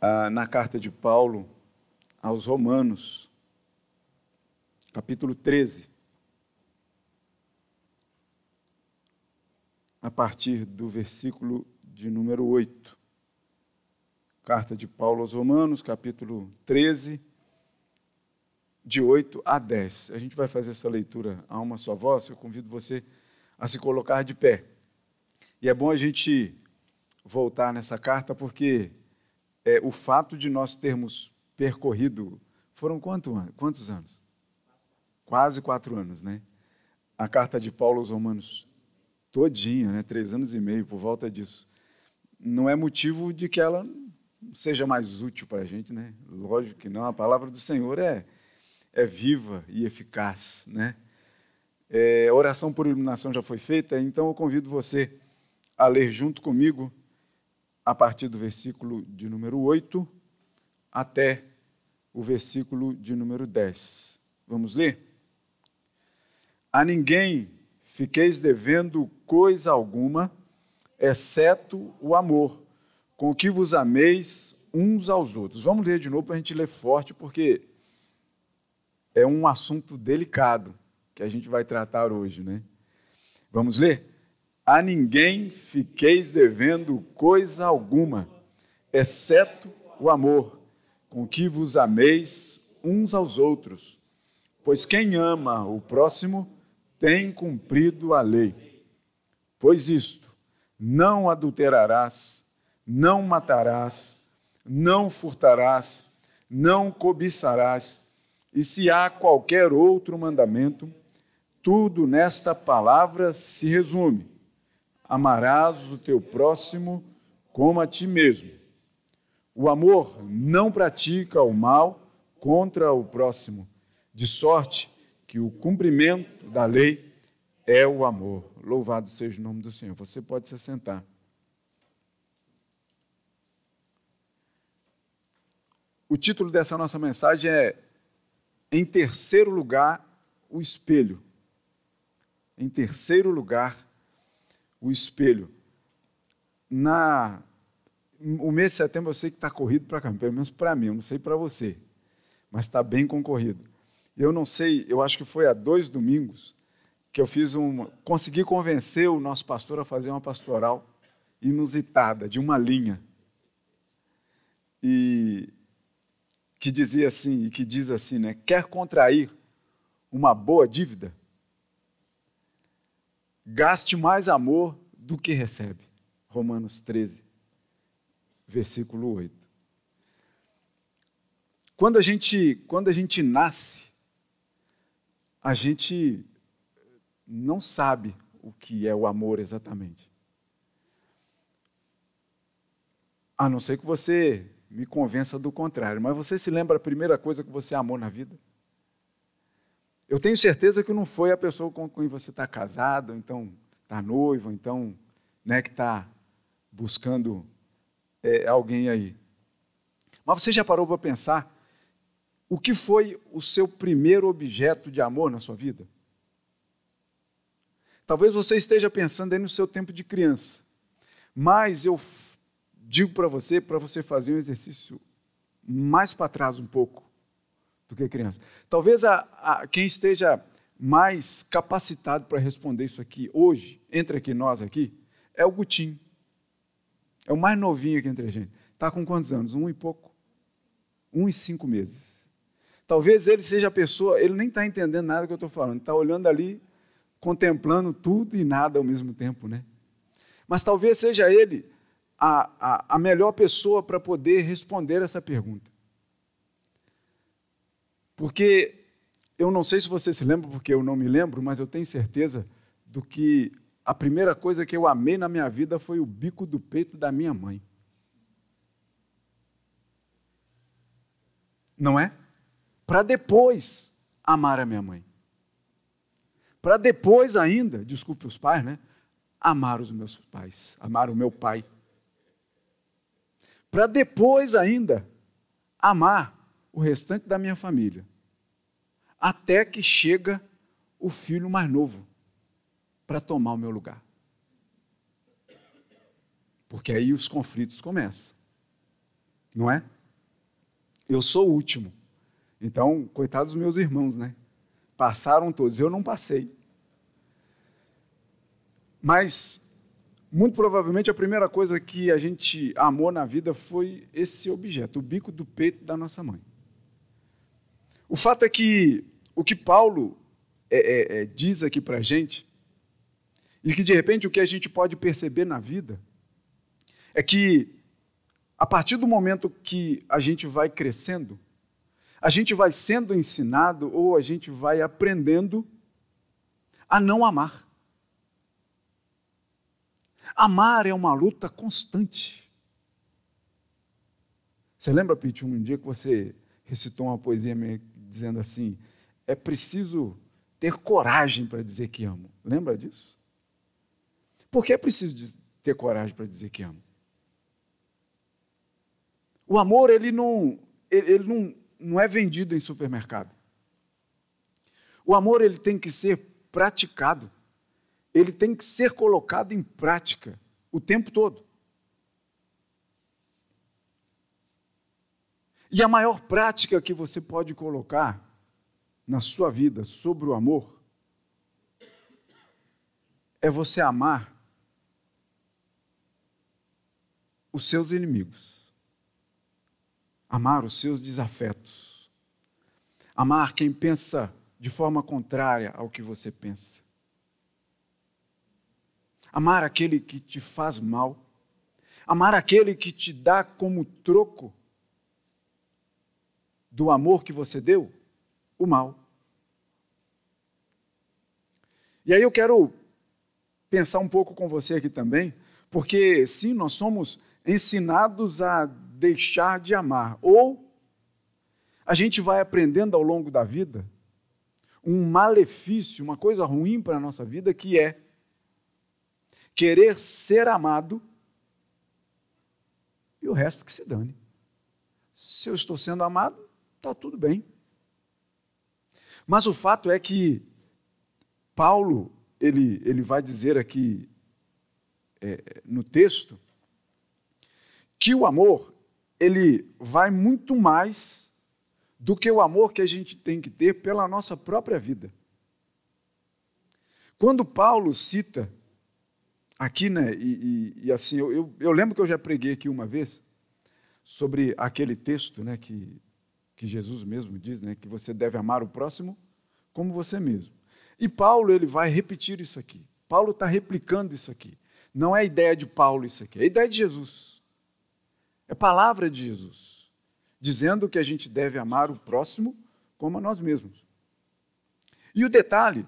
ah, na carta de Paulo aos Romanos, capítulo 13, a partir do versículo de número 8. Carta de Paulo aos Romanos, capítulo 13, de 8 a 10. A gente vai fazer essa leitura a uma só voz. Eu convido você a se colocar de pé. E é bom a gente voltar nessa carta, porque é, o fato de nós termos percorrido. Foram quanto, quantos anos? Quase quatro anos, né? A carta de Paulo aos Romanos todinha, né? três anos e meio por volta disso. Não é motivo de que ela seja mais útil para a gente, né? Lógico que não. A palavra do Senhor é, é viva e eficaz, né? É, oração por iluminação já foi feita, então eu convido você a ler junto comigo a partir do versículo de número 8 até o versículo de número 10. Vamos ler? A ninguém fiqueis devendo coisa alguma, exceto o amor, com que vos ameis uns aos outros. Vamos ler de novo para a gente ler forte, porque é um assunto delicado que a gente vai tratar hoje, né? Vamos ler? A ninguém fiqueis devendo coisa alguma, exceto o amor, com que vos ameis uns aos outros. Pois quem ama o próximo tem cumprido a lei. Pois isto, não adulterarás, não matarás, não furtarás, não cobiçarás, e se há qualquer outro mandamento, tudo nesta palavra se resume amarás o teu próximo como a ti mesmo. O amor não pratica o mal contra o próximo, de sorte que o cumprimento da lei é o amor. Louvado seja o nome do Senhor. Você pode se sentar. O título dessa nossa mensagem é Em terceiro lugar, o espelho. Em terceiro lugar, o espelho. Na o mês de setembro eu sei que está corrido para cá, pelo menos para mim, eu não sei para você, mas está bem concorrido. Eu não sei, eu acho que foi há dois domingos que eu fiz um, consegui convencer o nosso pastor a fazer uma pastoral inusitada de uma linha e que dizia assim e que diz assim, né? Quer contrair uma boa dívida? Gaste mais amor do que recebe. Romanos 13, versículo 8. Quando a gente, quando a gente nasce, a gente não sabe o que é o amor exatamente. A não ser que você me convença do contrário. Mas você se lembra a primeira coisa que você amou na vida? Eu tenho certeza que não foi a pessoa com quem você está casado, então está noivo, então né, que está buscando é, alguém aí. Mas você já parou para pensar o que foi o seu primeiro objeto de amor na sua vida? Talvez você esteja pensando aí no seu tempo de criança, mas eu digo para você, para você fazer um exercício mais para trás um pouco do que criança. Talvez a, a, quem esteja mais capacitado para responder isso aqui hoje, entre aqui nós aqui, é o Gutim. É o mais novinho aqui entre a gente. Está com quantos anos? Um e pouco. Um e cinco meses. Talvez ele seja a pessoa, ele nem está entendendo nada que eu estou falando, está olhando ali, contemplando tudo e nada ao mesmo tempo, né? Mas talvez seja ele a, a, a melhor pessoa para poder responder essa pergunta. Porque eu não sei se você se lembra, porque eu não me lembro, mas eu tenho certeza do que a primeira coisa que eu amei na minha vida foi o bico do peito da minha mãe. Não é? Para depois amar a minha mãe. Para depois ainda, desculpe os pais, né? Amar os meus pais, amar o meu pai. Para depois ainda amar o restante da minha família até que chega o filho mais novo para tomar o meu lugar. Porque aí os conflitos começam. não é? Eu sou o último. Então, coitados dos meus irmãos, né? Passaram todos, eu não passei. Mas, muito provavelmente, a primeira coisa que a gente amou na vida foi esse objeto, o bico do peito da nossa mãe. O fato é que o que Paulo é, é, é, diz aqui para a gente, e que de repente o que a gente pode perceber na vida, é que a partir do momento que a gente vai crescendo, a gente vai sendo ensinado ou a gente vai aprendendo a não amar. Amar é uma luta constante. Você lembra, Pete, um dia que você recitou uma poesia dizendo assim: é preciso ter coragem para dizer que amo. Lembra disso? Por que é preciso ter coragem para dizer que amo? O amor, ele não, ele não, não é vendido em supermercado. O amor, ele tem que ser praticado. Ele tem que ser colocado em prática o tempo todo. E a maior prática que você pode colocar na sua vida sobre o amor é você amar os seus inimigos, amar os seus desafetos, amar quem pensa de forma contrária ao que você pensa, amar aquele que te faz mal, amar aquele que te dá como troco do amor que você deu o mal. E aí eu quero pensar um pouco com você aqui também, porque sim, nós somos ensinados a deixar de amar, ou a gente vai aprendendo ao longo da vida um malefício, uma coisa ruim para a nossa vida, que é querer ser amado e o resto que se dane. Se eu estou sendo amado, está tudo bem. Mas o fato é que Paulo, ele, ele vai dizer aqui é, no texto, que o amor, ele vai muito mais do que o amor que a gente tem que ter pela nossa própria vida. Quando Paulo cita aqui, né, e, e, e assim, eu, eu, eu, lembro que eu já preguei aqui uma vez sobre aquele texto, né, que que Jesus mesmo diz, né, que você deve amar o próximo como você mesmo. E Paulo ele vai repetir isso aqui. Paulo está replicando isso aqui. Não é ideia de Paulo isso aqui, é ideia de Jesus. É palavra de Jesus, dizendo que a gente deve amar o próximo como a nós mesmos. E o detalhe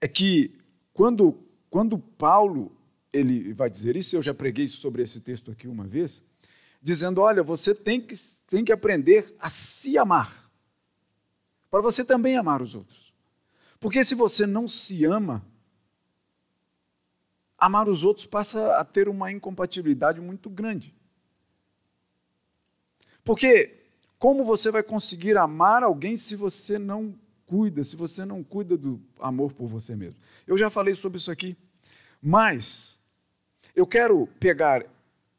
é que quando, quando Paulo ele vai dizer isso, eu já preguei sobre esse texto aqui uma vez, dizendo: olha, você tem que, tem que aprender a se amar, para você também amar os outros. Porque se você não se ama, amar os outros passa a ter uma incompatibilidade muito grande. Porque como você vai conseguir amar alguém se você não cuida, se você não cuida do amor por você mesmo? Eu já falei sobre isso aqui, mas eu quero pegar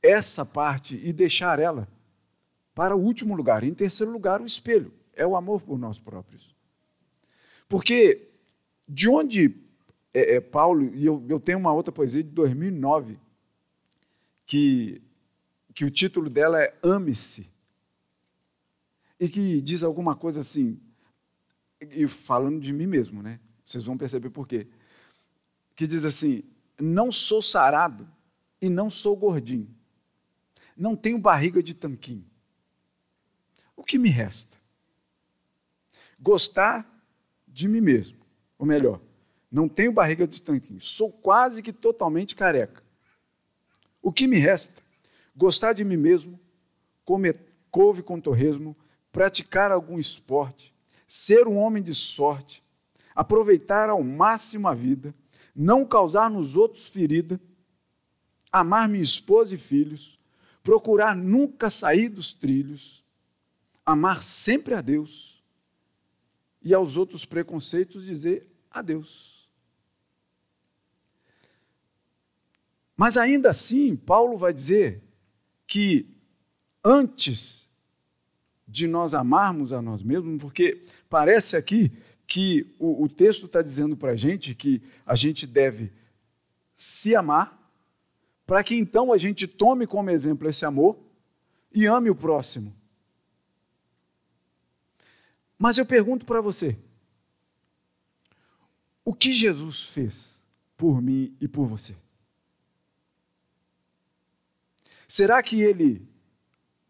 essa parte e deixar ela para o último lugar. Em terceiro lugar, o espelho. É o amor por nós próprios. Porque de onde é, é, Paulo, e eu, eu tenho uma outra poesia de 2009, que, que o título dela é Ame-se, e que diz alguma coisa assim, e falando de mim mesmo, né? Vocês vão perceber por quê. Que diz assim: Não sou sarado e não sou gordinho não tenho barriga de tanquinho. O que me resta? Gostar de mim mesmo. Ou melhor, não tenho barriga de tanquinho. Sou quase que totalmente careca. O que me resta? Gostar de mim mesmo, comer couve com torresmo, praticar algum esporte, ser um homem de sorte, aproveitar ao máximo a vida, não causar nos outros ferida, amar minha esposa e filhos, procurar nunca sair dos trilhos, amar sempre a Deus e aos outros preconceitos dizer adeus. Mas ainda assim, Paulo vai dizer que antes de nós amarmos a nós mesmos, porque parece aqui que o, o texto está dizendo para a gente que a gente deve se amar, para que então a gente tome como exemplo esse amor e ame o próximo. Mas eu pergunto para você: o que Jesus fez por mim e por você? Será que ele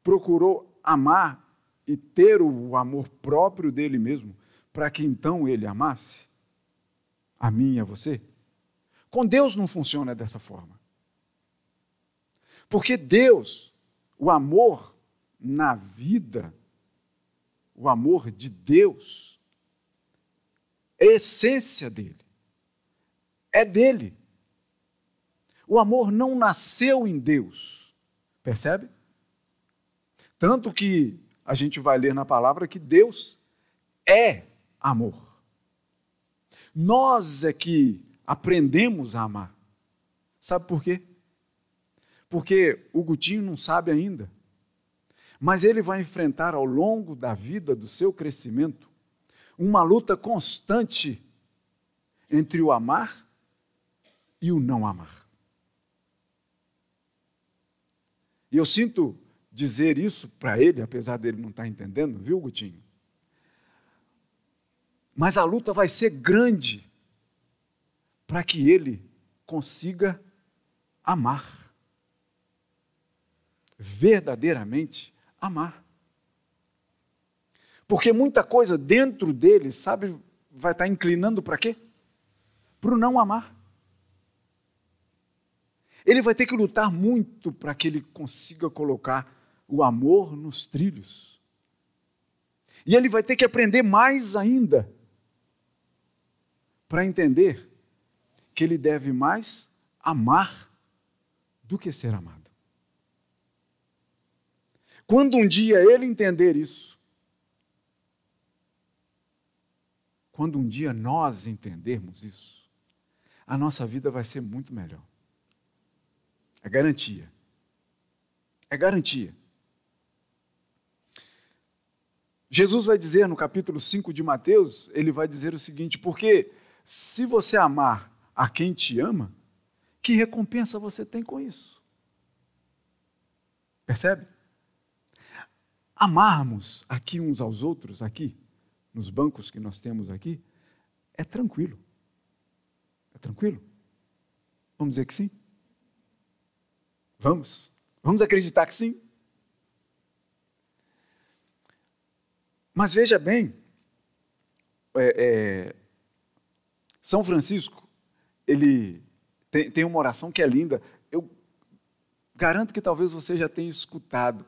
procurou amar e ter o amor próprio dele mesmo, para que então ele amasse a mim e a você? Com Deus não funciona dessa forma. Porque Deus, o amor na vida, o amor de Deus, é essência dele, é dele. O amor não nasceu em Deus, percebe? Tanto que a gente vai ler na palavra que Deus é amor. Nós é que aprendemos a amar. Sabe por quê? Porque o Gutinho não sabe ainda. Mas ele vai enfrentar ao longo da vida, do seu crescimento, uma luta constante entre o amar e o não amar. E eu sinto dizer isso para ele, apesar dele não estar tá entendendo, viu, Gutinho? Mas a luta vai ser grande para que ele consiga amar. Verdadeiramente amar. Porque muita coisa dentro dele, sabe, vai estar tá inclinando para quê? Para o não amar. Ele vai ter que lutar muito para que ele consiga colocar o amor nos trilhos. E ele vai ter que aprender mais ainda para entender que ele deve mais amar do que ser amado. Quando um dia ele entender isso, quando um dia nós entendermos isso, a nossa vida vai ser muito melhor. É garantia. É garantia. Jesus vai dizer no capítulo 5 de Mateus, ele vai dizer o seguinte: porque se você amar a quem te ama, que recompensa você tem com isso? Percebe? Amarmos aqui uns aos outros, aqui, nos bancos que nós temos aqui, é tranquilo. É tranquilo? Vamos dizer que sim? Vamos? Vamos acreditar que sim? Mas veja bem, é, é, São Francisco, ele tem, tem uma oração que é linda. Eu garanto que talvez você já tenha escutado.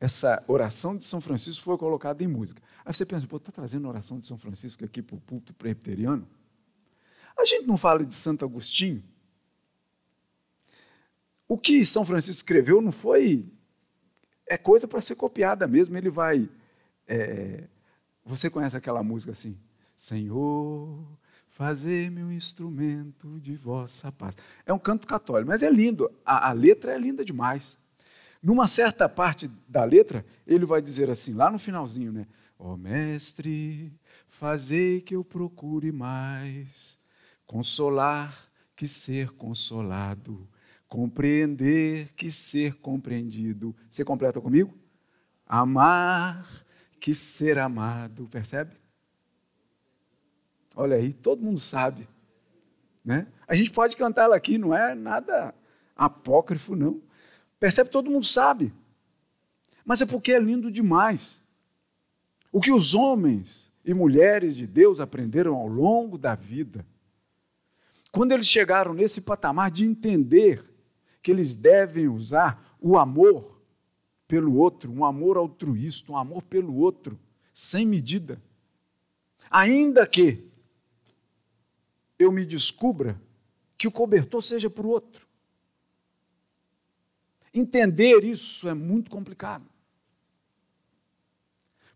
Essa oração de São Francisco foi colocada em música. Aí você pensa, pô, está trazendo a oração de São Francisco aqui para o púlpito presbiteriano? A gente não fala de Santo Agostinho? O que São Francisco escreveu não foi. É coisa para ser copiada mesmo. Ele vai é, você conhece aquela música assim? Senhor, fazer-me um instrumento de vossa paz. É um canto católico, mas é lindo. A, a, letra é linda demais. Numa certa parte da letra, ele vai dizer assim, lá no finalzinho, né? Ó oh, mestre, fazei que eu procure mais, consolar que ser consolado, compreender que ser compreendido. Você completa comigo? Amar que ser amado, percebe? Olha aí, todo mundo sabe. Né? A gente pode cantar ela aqui, não é nada apócrifo, não. Percebe? Todo mundo sabe. Mas é porque é lindo demais. O que os homens e mulheres de Deus aprenderam ao longo da vida, quando eles chegaram nesse patamar de entender que eles devem usar o amor pelo outro, um amor altruísta, um amor pelo outro, sem medida. Ainda que eu me descubra que o cobertor seja para o outro. Entender isso é muito complicado.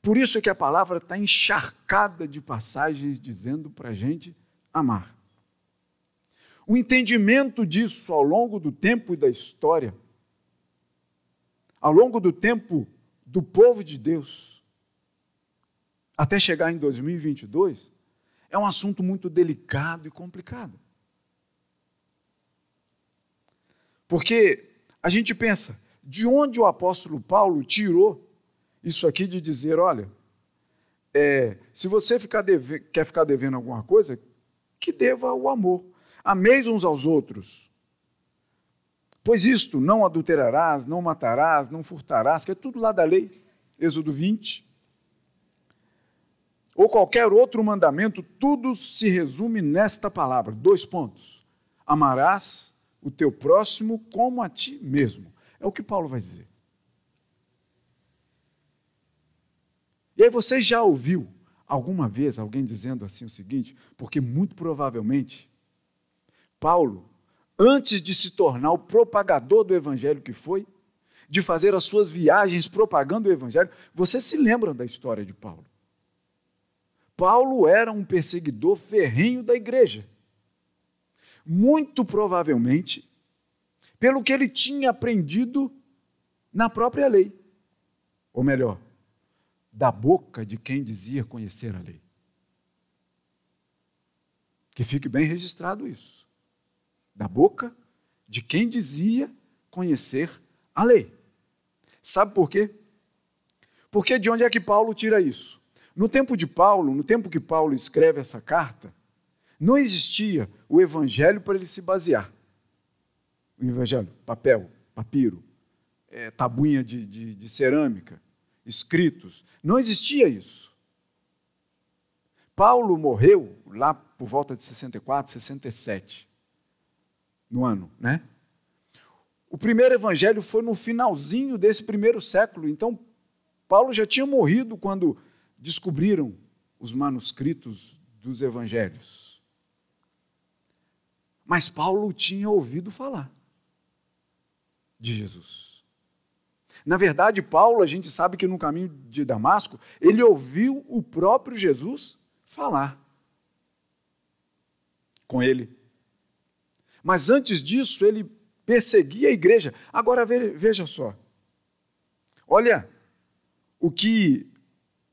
Por isso que a palavra está encharcada de passagens dizendo para a gente amar. O entendimento disso ao longo do tempo e da história ao longo do tempo do povo de Deus, até chegar em 2022, é um assunto muito delicado e complicado. Porque a gente pensa, de onde o apóstolo Paulo tirou isso aqui de dizer: olha, é, se você ficar deve, quer ficar devendo alguma coisa, que deva o amor. Ameis uns aos outros. Pois isto, não adulterarás, não matarás, não furtarás, que é tudo lá da lei, Êxodo 20. Ou qualquer outro mandamento, tudo se resume nesta palavra: dois pontos. Amarás o teu próximo como a ti mesmo. É o que Paulo vai dizer. E aí você já ouviu alguma vez alguém dizendo assim o seguinte? Porque muito provavelmente Paulo, antes de se tornar o propagador do evangelho que foi, de fazer as suas viagens propagando o evangelho, vocês se lembram da história de Paulo? Paulo era um perseguidor ferrenho da igreja. Muito provavelmente, pelo que ele tinha aprendido na própria lei. Ou melhor, da boca de quem dizia conhecer a lei. Que fique bem registrado isso. Da boca de quem dizia conhecer a lei. Sabe por quê? Porque de onde é que Paulo tira isso? No tempo de Paulo, no tempo que Paulo escreve essa carta, não existia o evangelho para ele se basear. O evangelho, papel, papiro, é, tabuinha de, de, de cerâmica, escritos. Não existia isso. Paulo morreu lá por volta de 64, 67, no ano, né? O primeiro evangelho foi no finalzinho desse primeiro século, então Paulo já tinha morrido quando descobriram os manuscritos dos evangelhos. Mas Paulo tinha ouvido falar de Jesus. Na verdade, Paulo, a gente sabe que no caminho de Damasco, ele ouviu o próprio Jesus falar com ele. Mas antes disso, ele perseguia a igreja. Agora veja só. Olha o que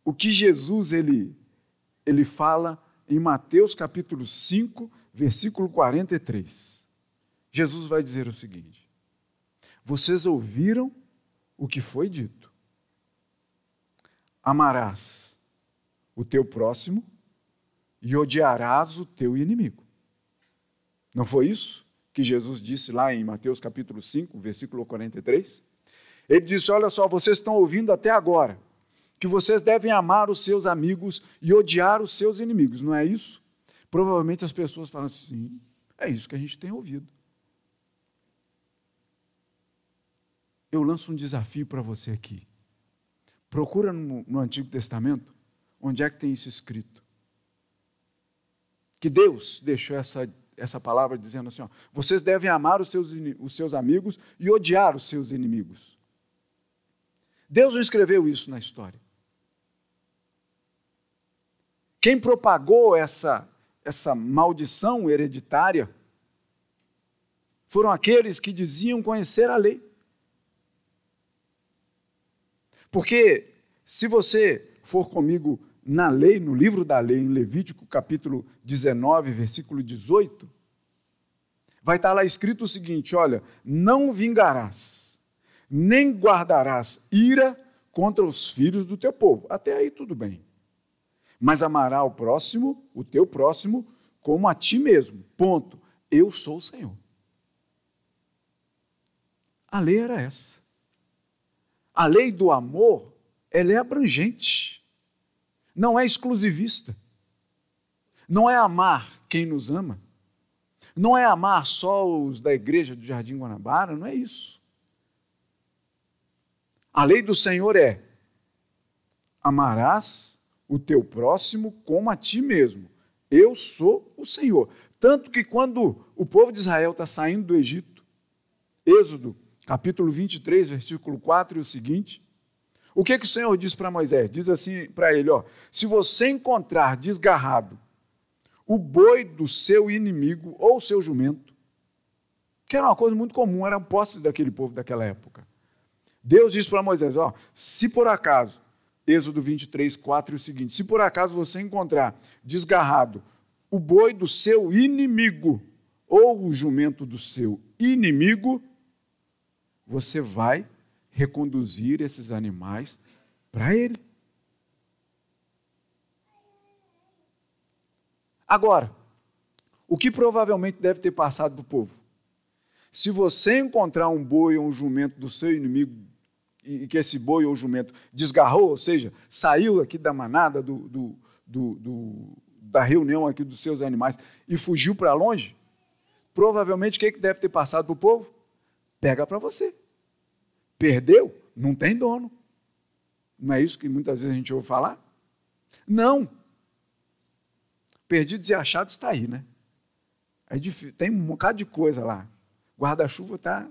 o que Jesus ele ele fala em Mateus capítulo 5, versículo 43. Jesus vai dizer o seguinte: Vocês ouviram o que foi dito. Amarás o teu próximo e odiarás o teu inimigo. Não foi isso que Jesus disse lá em Mateus capítulo 5, versículo 43? Ele disse: Olha só, vocês estão ouvindo até agora que vocês devem amar os seus amigos e odiar os seus inimigos, não é isso? Provavelmente as pessoas falam assim: é isso que a gente tem ouvido. eu lanço um desafio para você aqui. Procura no, no, Antigo Testamento onde é que tem isso escrito. Que Deus deixou essa, essa palavra dizendo assim: ó, vocês devem amar os seus, os seus amigos e odiar os seus inimigos. Deus não escreveu isso na história. Quem propagou essa, essa maldição hereditária foram aqueles que diziam conhecer a lei. Porque se você for comigo na lei, no livro da lei, em Levítico capítulo 19, versículo 18, vai estar lá escrito o seguinte: olha, não vingarás, nem guardarás ira contra os filhos do teu povo. Até aí tudo bem. Mas amará o próximo, o teu próximo, como a ti mesmo. Ponto. Eu sou o Senhor. A lei era essa. A lei do amor, ela é abrangente, não é exclusivista. Não é amar quem nos ama, não é amar só os da igreja do Jardim Guanabara, não é isso. A lei do Senhor é: amarás o teu próximo como a ti mesmo. Eu sou o Senhor. Tanto que quando o povo de Israel está saindo do Egito, Êxodo capítulo 23, versículo 4 e o seguinte. O que, que o Senhor diz para Moisés? Diz assim para ele: ó, se você encontrar desgarrado o boi do seu inimigo ou o seu jumento, que era uma coisa muito comum, eram posses daquele povo daquela época. Deus disse para Moisés: ó, se por acaso, Êxodo 23, 4 é o seguinte: se por acaso você encontrar desgarrado o boi do seu inimigo ou o jumento do seu inimigo, você vai reconduzir esses animais para ele. Agora, o que provavelmente deve ter passado do povo? Se você encontrar um boi ou um jumento do seu inimigo e que esse boi ou jumento desgarrou, ou seja, saiu aqui da manada, do, do, do, da reunião aqui dos seus animais e fugiu para longe, provavelmente o que, que deve ter passado para o povo? Pega para você. Perdeu? Não tem dono. Não é isso que muitas vezes a gente ouve falar? Não. Perdidos e achados está aí, né? É difícil, tem um bocado de coisa lá. Guarda-chuva está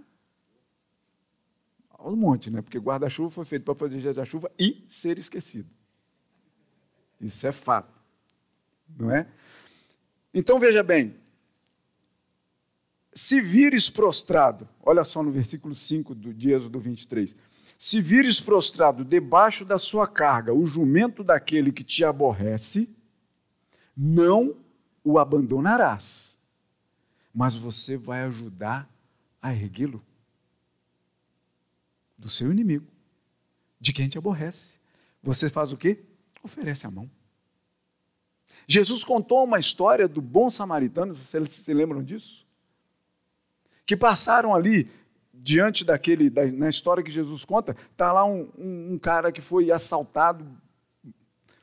um monte, né? Porque guarda-chuva foi feito para proteger da chuva e ser esquecido. Isso é fato. Não é? Então veja bem. Se vires prostrado, olha só no versículo 5 do Êxodo 23. Se vires prostrado debaixo da sua carga o jumento daquele que te aborrece, não o abandonarás, mas você vai ajudar a erguê-lo do seu inimigo, de quem te aborrece. Você faz o quê? Oferece a mão. Jesus contou uma história do bom samaritano, vocês se lembram disso? Que passaram ali diante daquele, da, na história que Jesus conta, está lá um, um, um, cara que foi assaltado,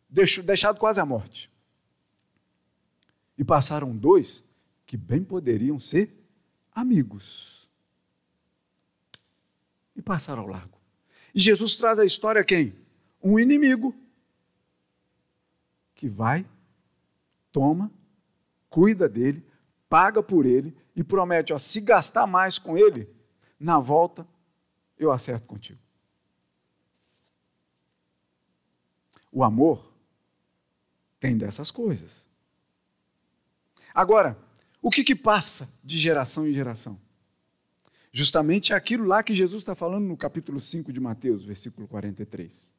deixou, deixado quase à morte. E passaram dois que bem poderiam ser amigos. E passaram ao largo. E Jesus traz a história quem? Um inimigo que vai toma, cuida dele, paga por ele e promete: ó, se gastar mais com ele, na volta eu acerto contigo. O amor tem dessas coisas. Agora, o que, que passa de geração em geração? Justamente aquilo lá que Jesus está falando no capítulo 5 de Mateus, versículo 43.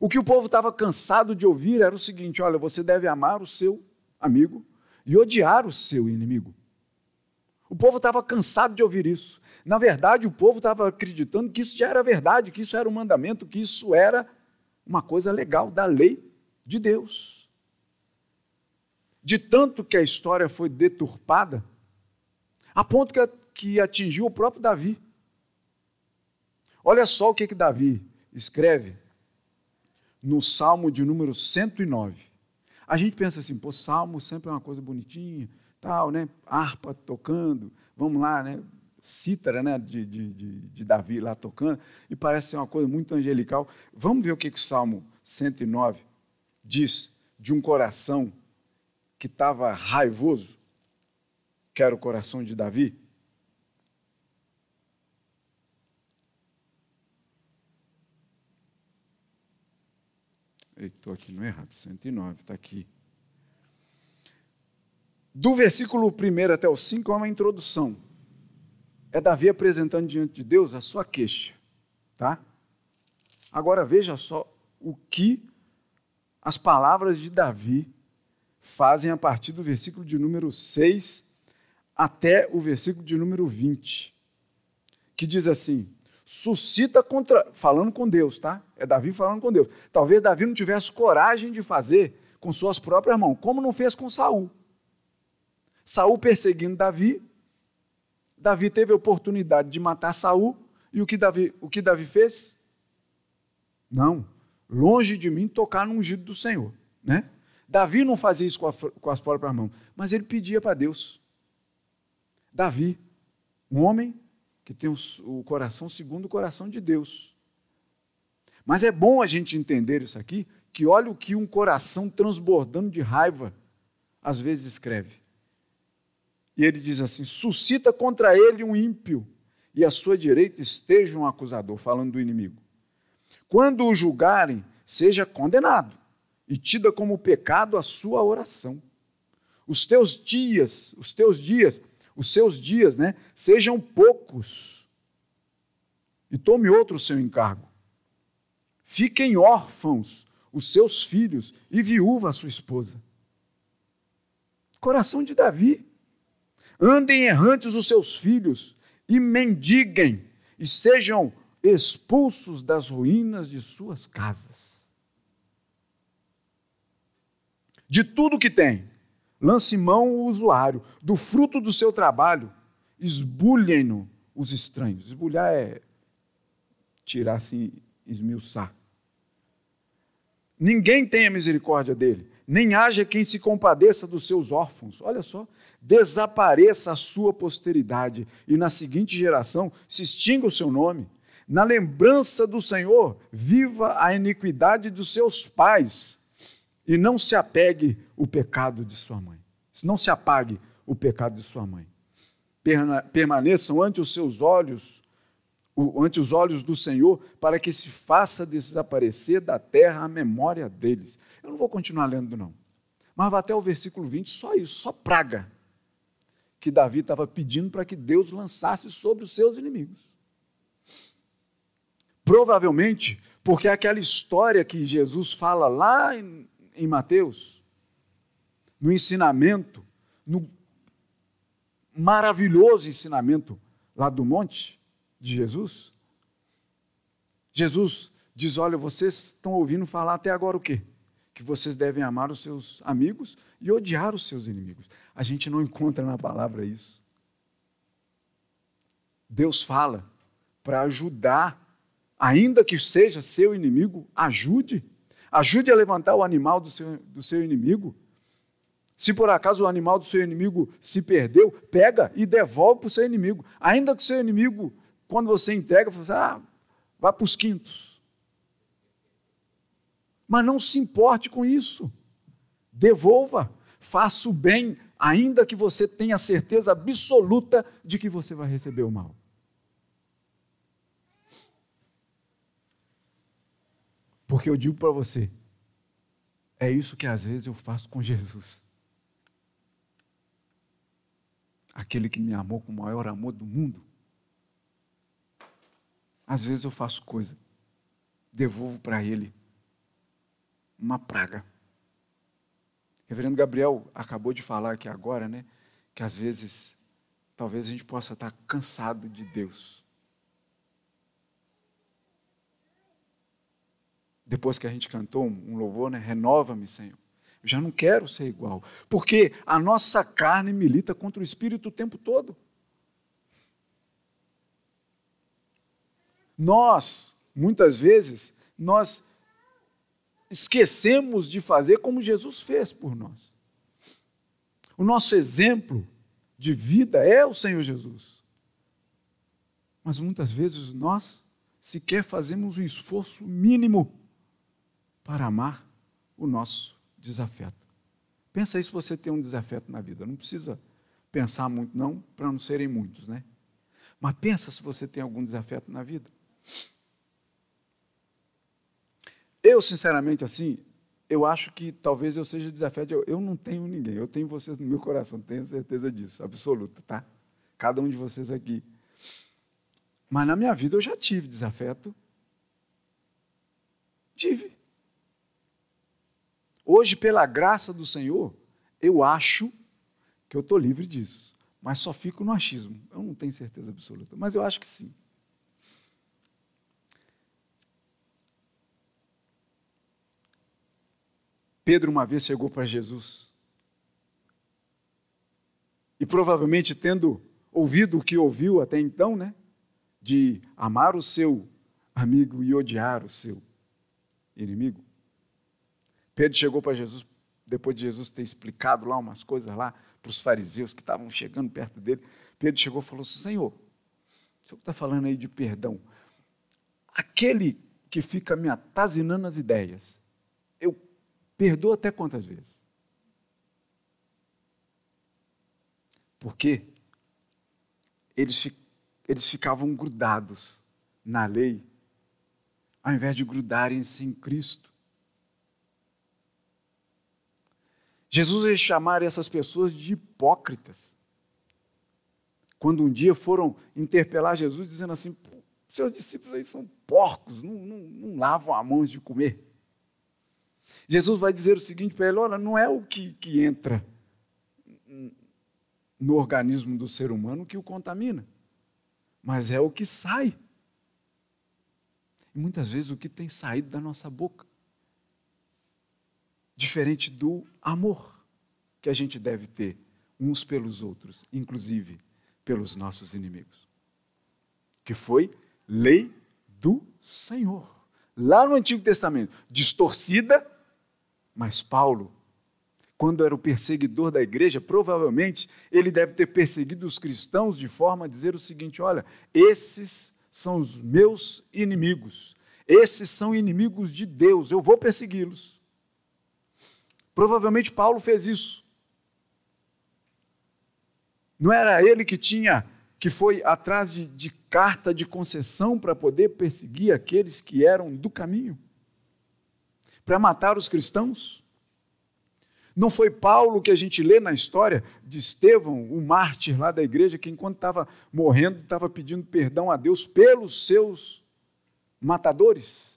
O que o povo estava cansado de ouvir era o seguinte: olha, você deve amar o seu amigo e odiar o seu inimigo. O povo estava cansado de ouvir isso. Na verdade, o povo estava acreditando que isso já era verdade, que isso era um mandamento, que isso era uma coisa legal da lei de Deus. De tanto que a história foi deturpada, a ponto que, que atingiu o próprio Davi. Olha só o que, que Davi escreve no Salmo de número 109. A gente pensa assim, pô, Salmo sempre é uma coisa bonitinha, tal, né? Harpa tocando, vamos lá, né? Cítara, né? De, de, de, de Davi lá tocando, e parece ser uma coisa muito angelical. Vamos ver o que, que o Salmo 109 diz de um coração que estava raivoso, que era o coração de Davi. Estou aqui no errado, 109, está aqui. Do versículo 1 até o 5 é uma introdução. É Davi apresentando diante de Deus a sua queixa. Tá? Agora veja só o que as palavras de Davi fazem a partir do versículo de número 6 até o versículo de número 20, que diz assim: suscita contra. Falando com Deus, tá? É Davi falando com Deus. Talvez Davi não tivesse coragem de fazer com suas próprias mãos, como não fez com Saul. Saul perseguindo Davi. Davi teve a oportunidade de matar Saul. E o que Davi, o que Davi fez? Não. Longe de mim tocar no ungido do Senhor. Né? Davi não fazia isso com, a, com as próprias mãos, mas ele pedia para Deus. Davi, um homem que tem o coração segundo o coração de Deus. Mas é bom a gente entender isso aqui, que olha o que um coração transbordando de raiva às vezes escreve. E ele diz assim: suscita contra ele um ímpio, e à sua direita esteja um acusador, falando do inimigo. Quando o julgarem, seja condenado, e tida como pecado a sua oração. Os teus dias, os teus dias os seus dias né, sejam poucos. e tome outro seu encargo. Fiquem órfãos os seus filhos e viúva a sua esposa. Coração de Davi. Andem errantes os seus filhos e mendiguem e sejam expulsos das ruínas de suas casas. De tudo que tem, lance mão o usuário, do fruto do seu trabalho, esbulhem-no os estranhos. Esbulhar é tirar assim, esmiuçar. Ninguém tenha misericórdia dele, nem haja quem se compadeça dos seus órfãos. Olha só, desapareça a sua posteridade e na seguinte geração se extinga o seu nome. Na lembrança do Senhor, viva a iniquidade dos seus pais e não se apegue o pecado de sua mãe. Não se apague o pecado de sua mãe. Permaneçam ante os seus olhos ante os olhos do Senhor, para que se faça desaparecer da terra a memória deles. Eu não vou continuar lendo, não. Mas vai até o versículo 20, só isso, só praga, que Davi estava pedindo para que Deus lançasse sobre os seus inimigos. Provavelmente, porque aquela história que Jesus fala lá em Mateus, no ensinamento, no maravilhoso ensinamento lá do monte, de Jesus? Jesus diz: Olha, vocês estão ouvindo falar até agora o quê? Que vocês devem amar os seus amigos e odiar os seus inimigos. A gente não encontra na palavra isso. Deus fala para ajudar, ainda que seja seu inimigo, ajude. Ajude a levantar o animal do seu, do seu inimigo. Se por acaso o animal do seu inimigo se perdeu, pega e devolve para o seu inimigo. Ainda que o seu inimigo quando você entrega, você fala, ah, vá para os quintos. Mas não se importe com isso. Devolva, faça o bem, ainda que você tenha certeza absoluta de que você vai receber o mal. Porque eu digo para você, é isso que às vezes eu faço com Jesus. Aquele que me amou com o maior amor do mundo. Às vezes eu faço coisa, devolvo para ele uma praga. Reverendo Gabriel acabou de falar aqui agora, né? Que às vezes, talvez a gente possa estar cansado de Deus. Depois que a gente cantou um louvor, né? Renova-me, Senhor. Eu já não quero ser igual. Porque a nossa carne milita contra o espírito o tempo todo. Nós, muitas vezes, nós esquecemos de fazer como Jesus fez por nós. O nosso exemplo de vida é o Senhor Jesus. Mas muitas vezes nós sequer fazemos um esforço mínimo para amar o nosso desafeto. Pensa aí se você tem um desafeto na vida. Não precisa pensar muito, não, para não serem muitos, né? Mas pensa se você tem algum desafeto na vida. Eu, sinceramente, assim, eu acho que talvez eu seja desafiado. Eu, eu não tenho ninguém, eu tenho vocês no meu coração, tenho certeza disso, absoluta, tá? Cada um de vocês aqui. Mas na minha vida eu já tive desafeto. Tive. Hoje, pela graça do Senhor, eu acho que eu estou livre disso. Mas só fico no achismo. Eu não tenho certeza absoluta, mas eu acho que sim. Pedro uma vez chegou para Jesus. E provavelmente tendo ouvido o que ouviu até então, né? De amar o seu amigo e odiar o seu inimigo. Pedro chegou para Jesus, depois de Jesus ter explicado lá umas coisas lá para os fariseus que estavam chegando perto dele. Pedro chegou e falou assim: Senhor, o senhor está falando aí de perdão. Aquele que fica me atazinando as ideias, Perdoa até quantas vezes? Porque eles, eles ficavam grudados na lei, ao invés de grudarem-se em Cristo. Jesus ia chamar essas pessoas de hipócritas. Quando um dia foram interpelar Jesus, dizendo assim: Seus discípulos aí são porcos, não, não, não lavam a mão de comer. Jesus vai dizer o seguinte para ele: olha, não é o que, que entra no organismo do ser humano que o contamina, mas é o que sai. E muitas vezes o que tem saído da nossa boca. Diferente do amor que a gente deve ter uns pelos outros, inclusive pelos nossos inimigos. Que foi lei do Senhor. Lá no Antigo Testamento, distorcida, mas Paulo, quando era o perseguidor da igreja, provavelmente ele deve ter perseguido os cristãos de forma a dizer o seguinte: olha, esses são os meus inimigos, esses são inimigos de Deus, eu vou persegui-los. Provavelmente Paulo fez isso. Não era ele que tinha, que foi atrás de, de carta de concessão para poder perseguir aqueles que eram do caminho? Para matar os cristãos? Não foi Paulo que a gente lê na história de Estevão, o mártir lá da igreja, que enquanto estava morrendo, estava pedindo perdão a Deus pelos seus matadores?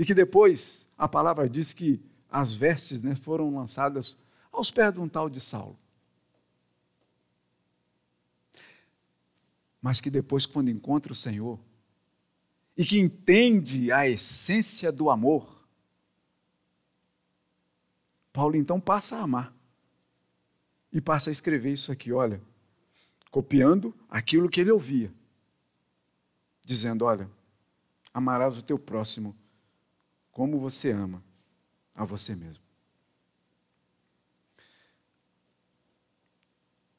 E que depois a palavra diz que as vestes né, foram lançadas aos pés de um tal de Saulo. Mas que depois, quando encontra o Senhor, e que entende a essência do amor, Paulo então passa a amar. E passa a escrever isso aqui, olha, copiando aquilo que ele ouvia, dizendo: Olha, amarás o teu próximo como você ama a você mesmo.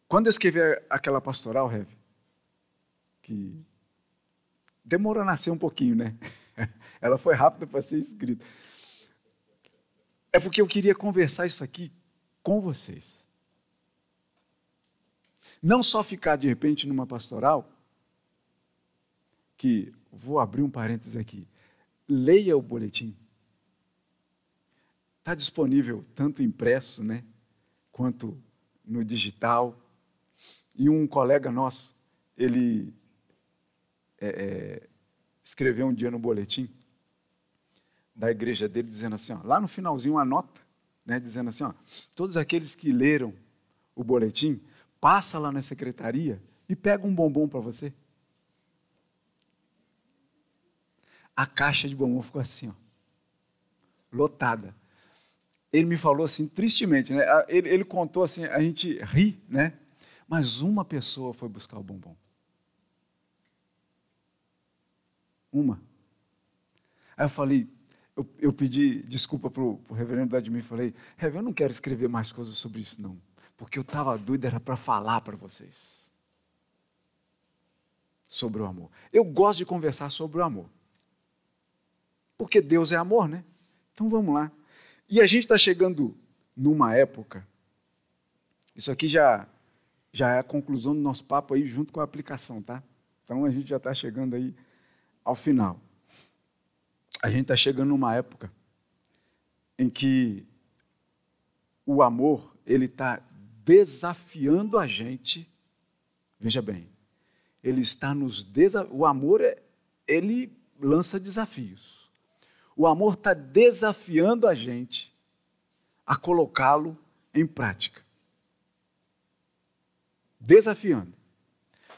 Quando eu escrevi aquela pastoral, Rev, que demorou a nascer um pouquinho, né? Ela foi rápida para ser escrita. É porque eu queria conversar isso aqui com vocês. Não só ficar de repente numa pastoral, que vou abrir um parênteses aqui. Leia o boletim. Está disponível tanto impresso, né, quanto no digital. E um colega nosso, ele é, é, escreveu um dia no boletim da igreja dele, dizendo assim, ó, lá no finalzinho uma nota, né, dizendo assim, ó, todos aqueles que leram o boletim, passa lá na secretaria e pega um bombom para você. A caixa de bombom ficou assim, ó, lotada. Ele me falou assim, tristemente, né? Ele, ele contou assim, a gente ri, né? Mas uma pessoa foi buscar o bombom. Uma. Aí eu falei, eu, eu pedi desculpa para o reverendo Vladimir, falei, reverendo, eu não quero escrever mais coisas sobre isso não, porque eu estava doido, era para falar para vocês sobre o amor. Eu gosto de conversar sobre o amor, porque Deus é amor, né? Então vamos lá. E a gente está chegando numa época, isso aqui já já é a conclusão do nosso papo aí junto com a aplicação, tá? Então a gente já está chegando aí ao final. A gente está chegando numa época em que o amor ele está desafiando a gente. Veja bem, ele está nos desafiando. O amor ele lança desafios. O amor está desafiando a gente a colocá-lo em prática desafiando.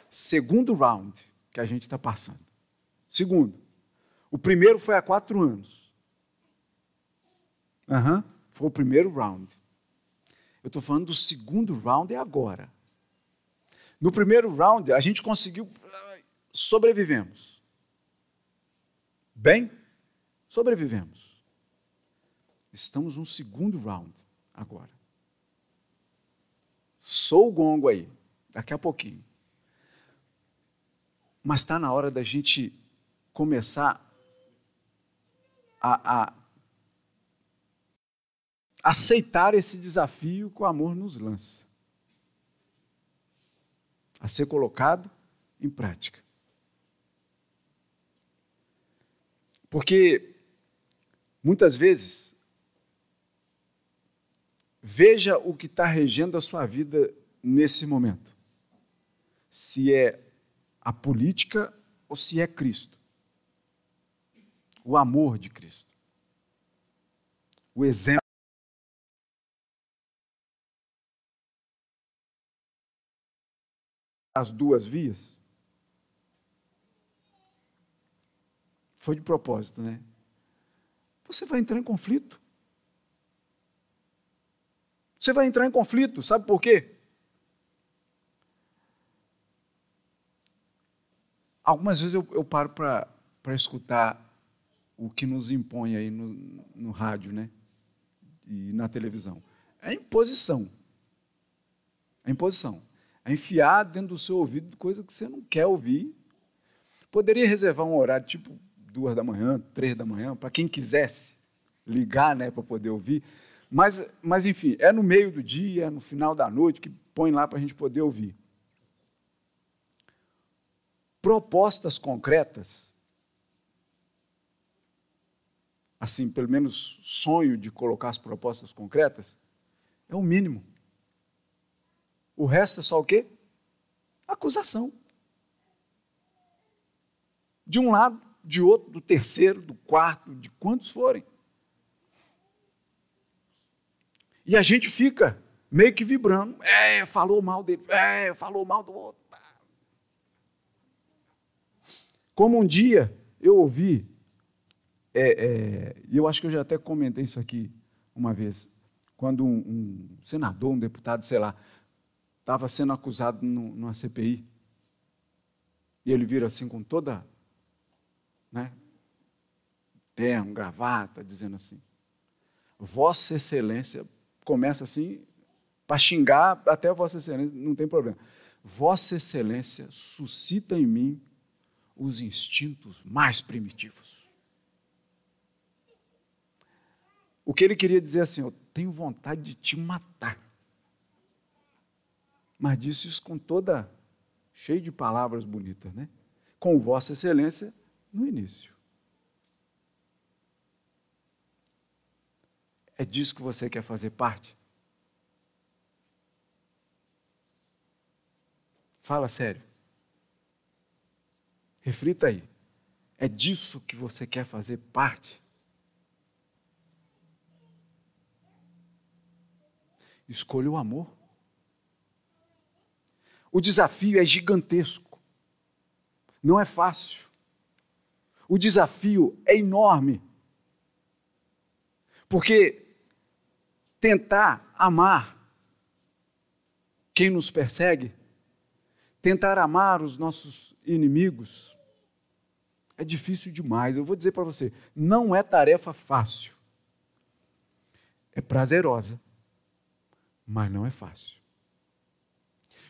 Segundo round que a gente está passando. Segundo. O primeiro foi há quatro anos. Uhum, foi o primeiro round. Eu estou falando do segundo round é agora. No primeiro round, a gente conseguiu. Sobrevivemos. Bem, sobrevivemos. Estamos no segundo round agora. Sou o gongo aí daqui a pouquinho. Mas está na hora da gente começar a, a, aceitar esse desafio que o amor nos lança a ser colocado em prática. Porque muitas vezes, veja o que está regendo a sua vida nesse momento se é a política ou se é Cristo. O amor de Cristo. O exemplo. As duas vias. Foi de propósito, né? Você vai entrar em conflito. Você vai entrar em conflito, sabe por quê? Algumas vezes eu, eu paro para escutar o que nos impõe aí no, no rádio né? e na televisão. É imposição. É imposição. É enfiar dentro do seu ouvido coisa que você não quer ouvir. Poderia reservar um horário tipo duas da manhã, três da manhã, para quem quisesse ligar né, para poder ouvir. Mas, mas, enfim, é no meio do dia, é no final da noite, que põe lá para a gente poder ouvir. Propostas concretas, assim, pelo menos sonho de colocar as propostas concretas, é o mínimo. O resto é só o quê? Acusação. De um lado, de outro, do terceiro, do quarto, de quantos forem. E a gente fica meio que vibrando. É, falou mal dele. É, falou mal do outro. Como um dia eu ouvi, e é, é, eu acho que eu já até comentei isso aqui uma vez, quando um, um senador, um deputado, sei lá, estava sendo acusado no, numa CPI. E ele vira assim com toda, né, terno, gravata, dizendo assim: Vossa Excelência começa assim, para xingar até Vossa Excelência, não tem problema. Vossa Excelência suscita em mim os instintos mais primitivos. O que ele queria dizer assim, eu tenho vontade de te matar. Mas disse isso com toda, cheio de palavras bonitas, né? Com Vossa Excelência no início. É disso que você quer fazer parte? Fala sério. Reflita aí. É disso que você quer fazer parte? Escolha o amor. O desafio é gigantesco. Não é fácil. O desafio é enorme. Porque tentar amar quem nos persegue, tentar amar os nossos inimigos, é difícil demais. Eu vou dizer para você, não é tarefa fácil. É prazerosa, mas não é fácil.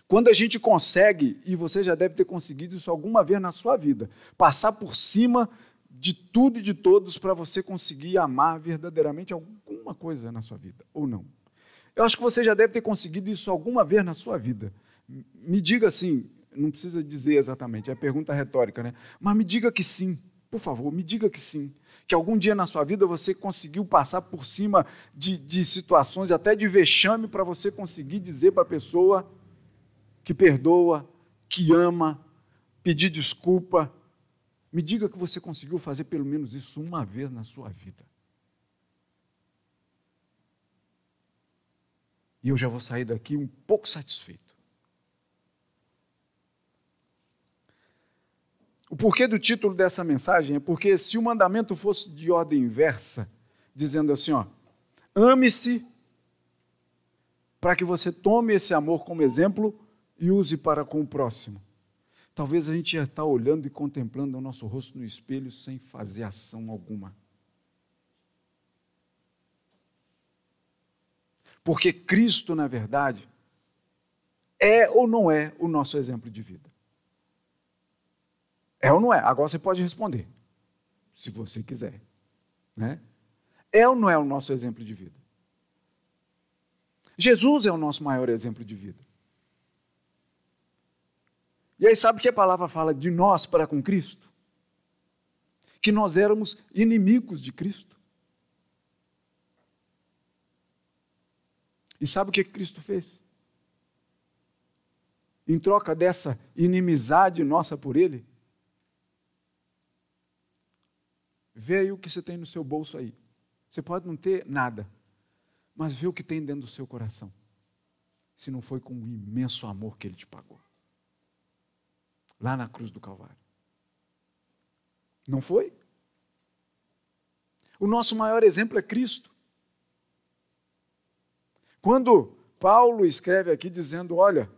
Quando a gente consegue, e você já deve ter conseguido isso alguma vez na sua vida, passar por cima de tudo e de todos para você conseguir amar verdadeiramente alguma coisa na sua vida, ou não. Eu acho que você já deve ter conseguido isso alguma vez na sua vida. Me diga assim, não precisa dizer exatamente, é pergunta retórica, né? Mas me diga que sim, por favor, me diga que sim. Que algum dia na sua vida você conseguiu passar por cima de, de situações, até de vexame, para você conseguir dizer para a pessoa que perdoa, que ama, pedir desculpa, me diga que você conseguiu fazer pelo menos isso uma vez na sua vida. E eu já vou sair daqui um pouco satisfeito. O porquê do título dessa mensagem é porque se o mandamento fosse de ordem inversa, dizendo assim, ó, ame-se para que você tome esse amor como exemplo e use para com o próximo. Talvez a gente já está olhando e contemplando o nosso rosto no espelho sem fazer ação alguma. Porque Cristo, na verdade, é ou não é o nosso exemplo de vida? É ou não é? Agora você pode responder, se você quiser. Né? É ou não é o nosso exemplo de vida? Jesus é o nosso maior exemplo de vida. E aí, sabe que a palavra fala de nós para com Cristo? Que nós éramos inimigos de Cristo. E sabe o que Cristo fez? em troca dessa inimizade nossa por Ele? Vê aí o que você tem no seu bolso aí. Você pode não ter nada, mas vê o que tem dentro do seu coração. Se não foi com o imenso amor que Ele te pagou. Lá na cruz do Calvário. Não foi? O nosso maior exemplo é Cristo. Quando Paulo escreve aqui dizendo: Olha,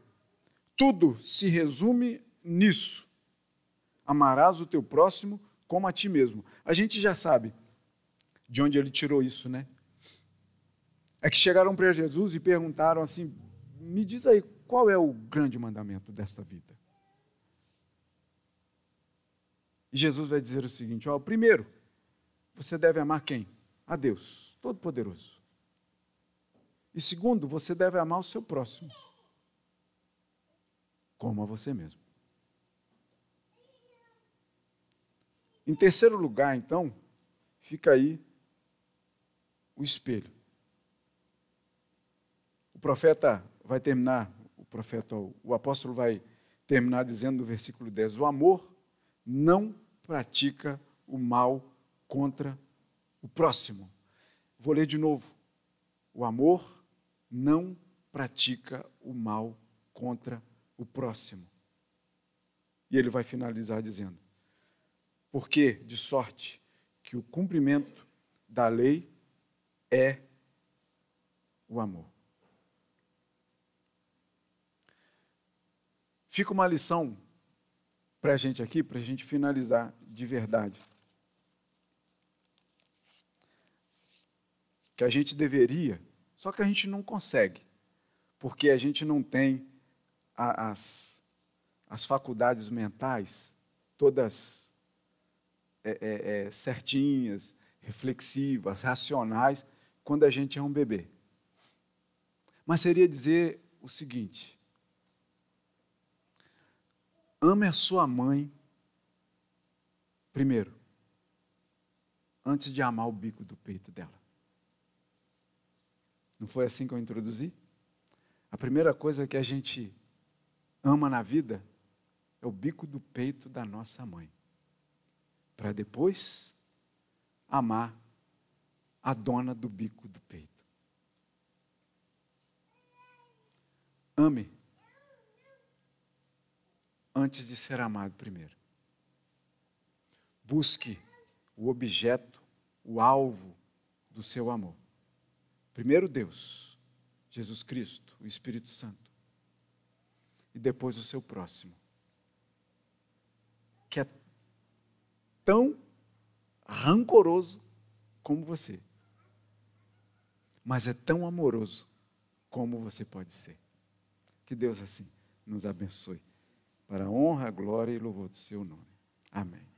tudo se resume nisso. Amarás o teu próximo como a ti mesmo. A gente já sabe de onde ele tirou isso, né? É que chegaram para Jesus e perguntaram assim: Me diz aí, qual é o grande mandamento desta vida? E Jesus vai dizer o seguinte: ó, primeiro, você deve amar quem? A Deus, Todo-Poderoso. E segundo, você deve amar o seu próximo, como a você mesmo. Em terceiro lugar, então, fica aí o espelho. O profeta vai terminar, o profeta, o apóstolo vai terminar dizendo no versículo 10: O amor não pratica o mal contra o próximo. Vou ler de novo. O amor não pratica o mal contra o próximo. E ele vai finalizar dizendo: Porque, de sorte que o cumprimento da lei é o amor. Fica uma lição para a gente aqui, para a gente finalizar de verdade. Que a gente deveria, só que a gente não consegue, porque a gente não tem a, as, as faculdades mentais todas é, é, é, certinhas, reflexivas, racionais, quando a gente é um bebê. Mas seria dizer o seguinte: Ame a sua mãe primeiro, antes de amar o bico do peito dela. Não foi assim que eu introduzi? A primeira coisa que a gente ama na vida é o bico do peito da nossa mãe, para depois amar a dona do bico do peito. Ame antes de ser amado primeiro. Busque o objeto, o alvo do seu amor. Primeiro Deus, Jesus Cristo, o Espírito Santo. E depois o seu próximo. Que é tão rancoroso como você. Mas é tão amoroso como você pode ser. Que Deus assim nos abençoe para a honra, glória e louvor do seu nome. Amém.